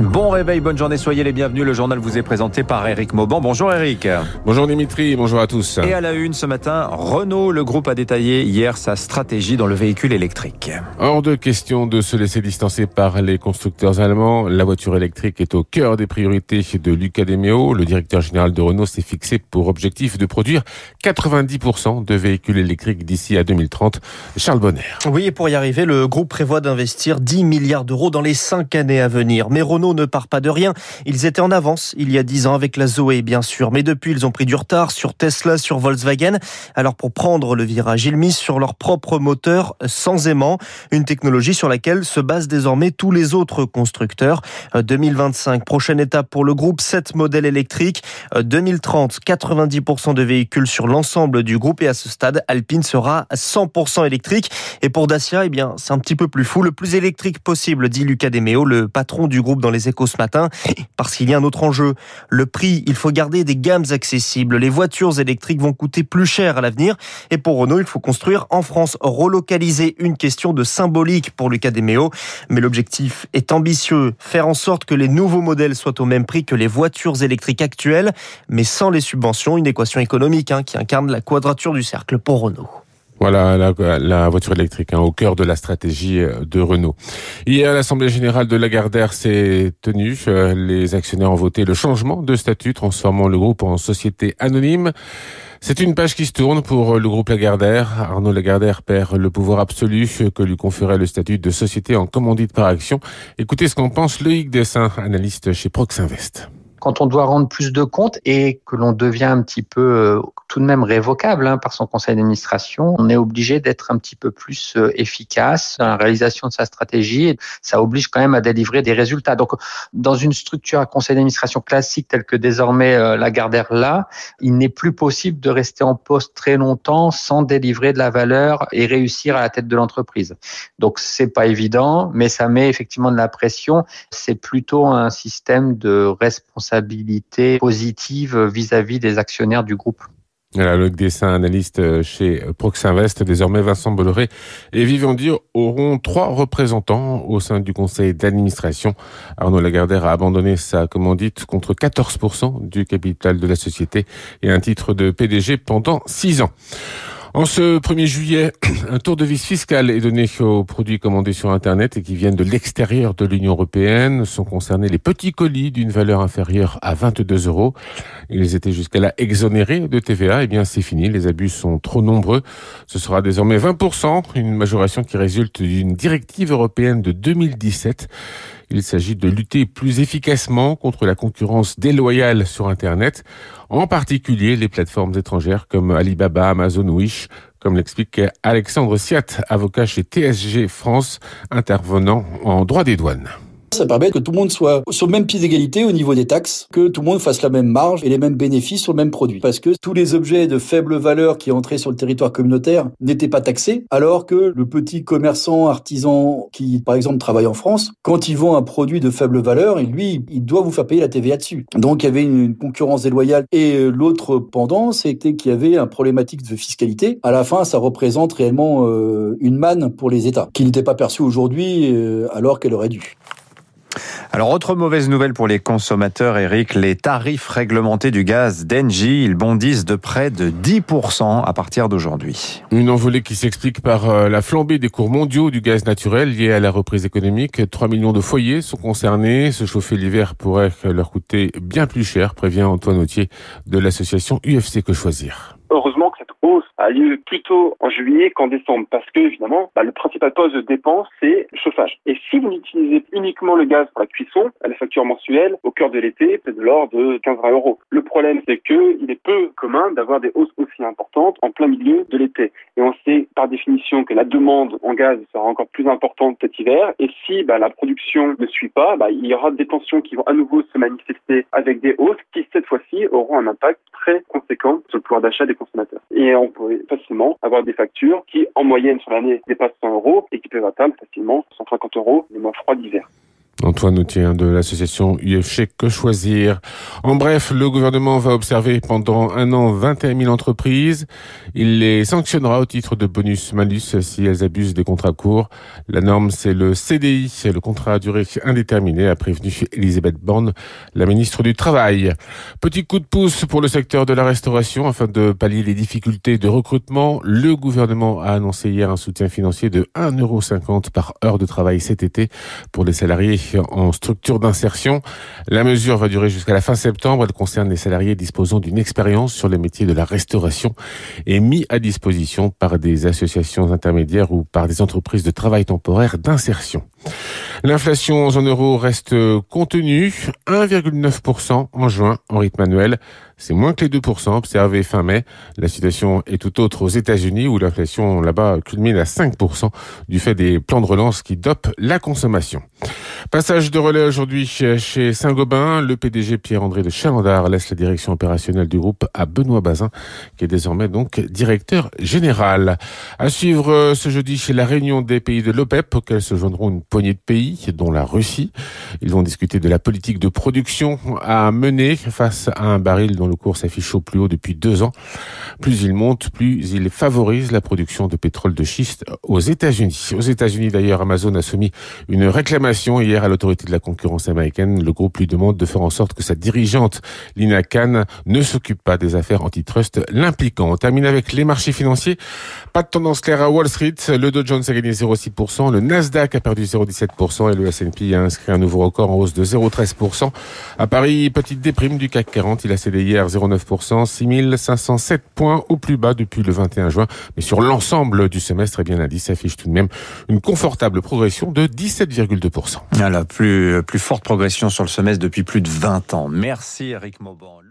Bon réveil, bonne journée, soyez les bienvenus. Le journal vous est présenté par Eric Mauban. Bonjour Eric. Bonjour Dimitri, bonjour à tous. Et à la une ce matin, Renault, le groupe a détaillé hier sa stratégie dans le véhicule électrique. Hors de question de se laisser distancer par les constructeurs allemands. La voiture électrique est au cœur des priorités de Luca De Meo. Le directeur général de Renault s'est fixé pour objectif de produire 90% de véhicules électriques d'ici à 2030. Charles Bonner. Oui, et pour y arriver, le groupe prévoit d'investir 10 milliards d'euros dans les 5 années à venir. Mais Renault ne part pas de rien. Ils étaient en avance il y a 10 ans avec la Zoé, bien sûr. Mais depuis, ils ont pris du retard sur Tesla, sur Volkswagen. Alors pour prendre le virage, ils misent sur leur propre moteur sans aimant, une technologie sur laquelle se basent désormais tous les autres constructeurs. 2025, euh, prochaine étape pour le groupe, 7 modèles électriques. 2030, euh, 90% de véhicules sur l'ensemble du groupe. Et à ce stade, Alpine sera 100% électrique. Et pour Dacia, eh bien, c'est un petit peu plus fou. Le plus électrique possible, dit Lucas Demeo, le patron du groupe dans les échos ce matin, parce qu'il y a un autre enjeu. Le prix, il faut garder des gammes accessibles. Les voitures électriques vont coûter plus cher à l'avenir. Et pour Renault, il faut construire en France, relocaliser une question de symbolique pour Lucas Demeo. Mais l'objectif est ambitieux, faire en sorte que les nouveaux modèles soient au même prix que les voitures électriques actuelles, mais sans les subventions, une équation économique hein, qui incarne la quadrature du cercle pour Renault. Voilà la, voiture électrique hein, au cœur de la stratégie euh, de Renault. Hier, l'Assemblée générale de Lagardère s'est tenue. Euh, les actionnaires ont voté le changement de statut transformant le groupe en société anonyme. C'est une page qui se tourne pour le groupe Lagardère. Arnaud Lagardère perd le pouvoir absolu que lui conférait le statut de société en commandite par action. Écoutez ce qu'en pense Loïc Dessin, analyste chez Proxinvest quand on doit rendre plus de comptes et que l'on devient un petit peu euh, tout de même révocable hein, par son conseil d'administration, on est obligé d'être un petit peu plus euh, efficace dans la réalisation de sa stratégie. Et ça oblige quand même à délivrer des résultats. Donc, dans une structure à conseil d'administration classique telle que désormais euh, la Gardère là, il n'est plus possible de rester en poste très longtemps sans délivrer de la valeur et réussir à la tête de l'entreprise. Donc, c'est pas évident, mais ça met effectivement de la pression. C'est plutôt un système de responsabilité positive vis-à-vis des actionnaires du groupe. Voilà, le dessin analyste euh, chez Proxinvest, désormais Vincent Bolloré et Vivendi auront trois représentants au sein du conseil d'administration. Arnaud Lagardère a abandonné sa commandite contre 14% du capital de la société et un titre de PDG pendant six ans. En ce 1er juillet, un tour de vis fiscal est donné aux produits commandés sur Internet et qui viennent de l'extérieur de l'Union européenne. Sont concernés les petits colis d'une valeur inférieure à 22 euros. Ils étaient jusqu'à là exonérés de TVA. Eh bien, c'est fini. Les abus sont trop nombreux. Ce sera désormais 20%, une majoration qui résulte d'une directive européenne de 2017. Il s'agit de lutter plus efficacement contre la concurrence déloyale sur Internet, en particulier les plateformes étrangères comme Alibaba, Amazon, Wish, comme l'explique Alexandre Siat, avocat chez TSG France, intervenant en droit des douanes. Ça permet que tout le monde soit sur le même pied d'égalité au niveau des taxes, que tout le monde fasse la même marge et les mêmes bénéfices sur le même produit. Parce que tous les objets de faible valeur qui entraient sur le territoire communautaire n'étaient pas taxés, alors que le petit commerçant, artisan qui, par exemple, travaille en France, quand il vend un produit de faible valeur, lui, il doit vous faire payer la TVA dessus. Donc il y avait une concurrence déloyale. Et euh, l'autre pendant, c'était qu'il y avait un problématique de fiscalité. À la fin, ça représente réellement euh, une manne pour les États, qui n'était pas perçue aujourd'hui euh, alors qu'elle aurait dû. Alors, autre mauvaise nouvelle pour les consommateurs, Eric, les tarifs réglementés du gaz d'Engie, bondissent de près de 10% à partir d'aujourd'hui. Une envolée qui s'explique par euh, la flambée des cours mondiaux du gaz naturel liée à la reprise économique. 3 millions de foyers sont concernés. Se chauffer l'hiver pourrait leur coûter bien plus cher, prévient Antoine Autier de l'association UFC Que Choisir a lieu plutôt en juillet qu'en décembre parce que évidemment bah, le principal poste de dépense c'est le chauffage. Et si vous utilisez uniquement le gaz pour la cuisson, la facture mensuelle au cœur de l'été c'est de l'ordre de 15-20 euros. Le problème c'est que il est peu commun d'avoir des hausses aussi importantes en plein milieu de l'été. Et on sait par définition que la demande en gaz sera encore plus importante cet hiver. Et si bah, la production ne suit pas, bah, il y aura des tensions qui vont à nouveau se manifester avec des hausses qui cette fois-ci auront un impact très conséquent sur le pouvoir d'achat des Et on peut facilement avoir des factures qui, en moyenne sur l'année, dépassent 100 euros et qui peuvent atteindre facilement 150 euros les mois froids d'hiver. Antoine Noutier de l'association UFC Que Choisir. En bref, le gouvernement va observer pendant un an 21 000 entreprises. Il les sanctionnera au titre de bonus-malus si elles abusent des contrats courts. La norme, c'est le CDI, c'est le contrat à durée indéterminée, a prévenu Elisabeth Borne, la ministre du Travail. Petit coup de pouce pour le secteur de la restauration afin de pallier les difficultés de recrutement. Le gouvernement a annoncé hier un soutien financier de 1,50€ par heure de travail cet été pour les salariés en structure d'insertion. La mesure va durer jusqu'à la fin septembre. Elle concerne les salariés disposant d'une expérience sur les métiers de la restauration et mis à disposition par des associations intermédiaires ou par des entreprises de travail temporaire d'insertion. L'inflation en zone euro reste contenue, 1,9% en juin en rythme annuel. C'est moins que les 2% observés fin mai. La situation est tout autre aux États-Unis où l'inflation là-bas culmine à 5% du fait des plans de relance qui dopent la consommation. Passage de relais aujourd'hui chez Saint-Gobain. Le PDG Pierre-André de Chalandard laisse la direction opérationnelle du groupe à Benoît Bazin, qui est désormais donc directeur général. À suivre euh, ce jeudi chez la réunion des pays de l'OPEP, auxquels se joindront une poignée de pays, dont la Russie. Ils vont discuter de la politique de production à mener face à un baril dont le cours s'affiche au plus haut depuis deux ans. Plus il monte, plus il favorise la production de pétrole de schiste aux États-Unis. Aux États-Unis, d'ailleurs, Amazon a soumis une réclamation hier à l'autorité de la concurrence américaine. Le groupe lui demande de faire en sorte que sa dirigeante, Lina Khan, ne s'occupe pas des affaires antitrust l'impliquant. On termine avec les marchés financiers. Pas de tendance claire à Wall Street. Le Dow Jones a gagné 0,6%. Le Nasdaq a perdu 0,17% et le S&P a inscrit un nouveau record en hausse de 0,13%. À Paris, petite déprime du CAC 40. Il a cédé hier 0,9%, 6507 points au plus bas depuis le 21 juin. Mais sur l'ensemble du semestre, eh bien, l'indice affiche tout de même une confortable progression de 17,2%. La plus, plus forte progression sur le semestre depuis plus de 20 ans. Merci Eric Mauban.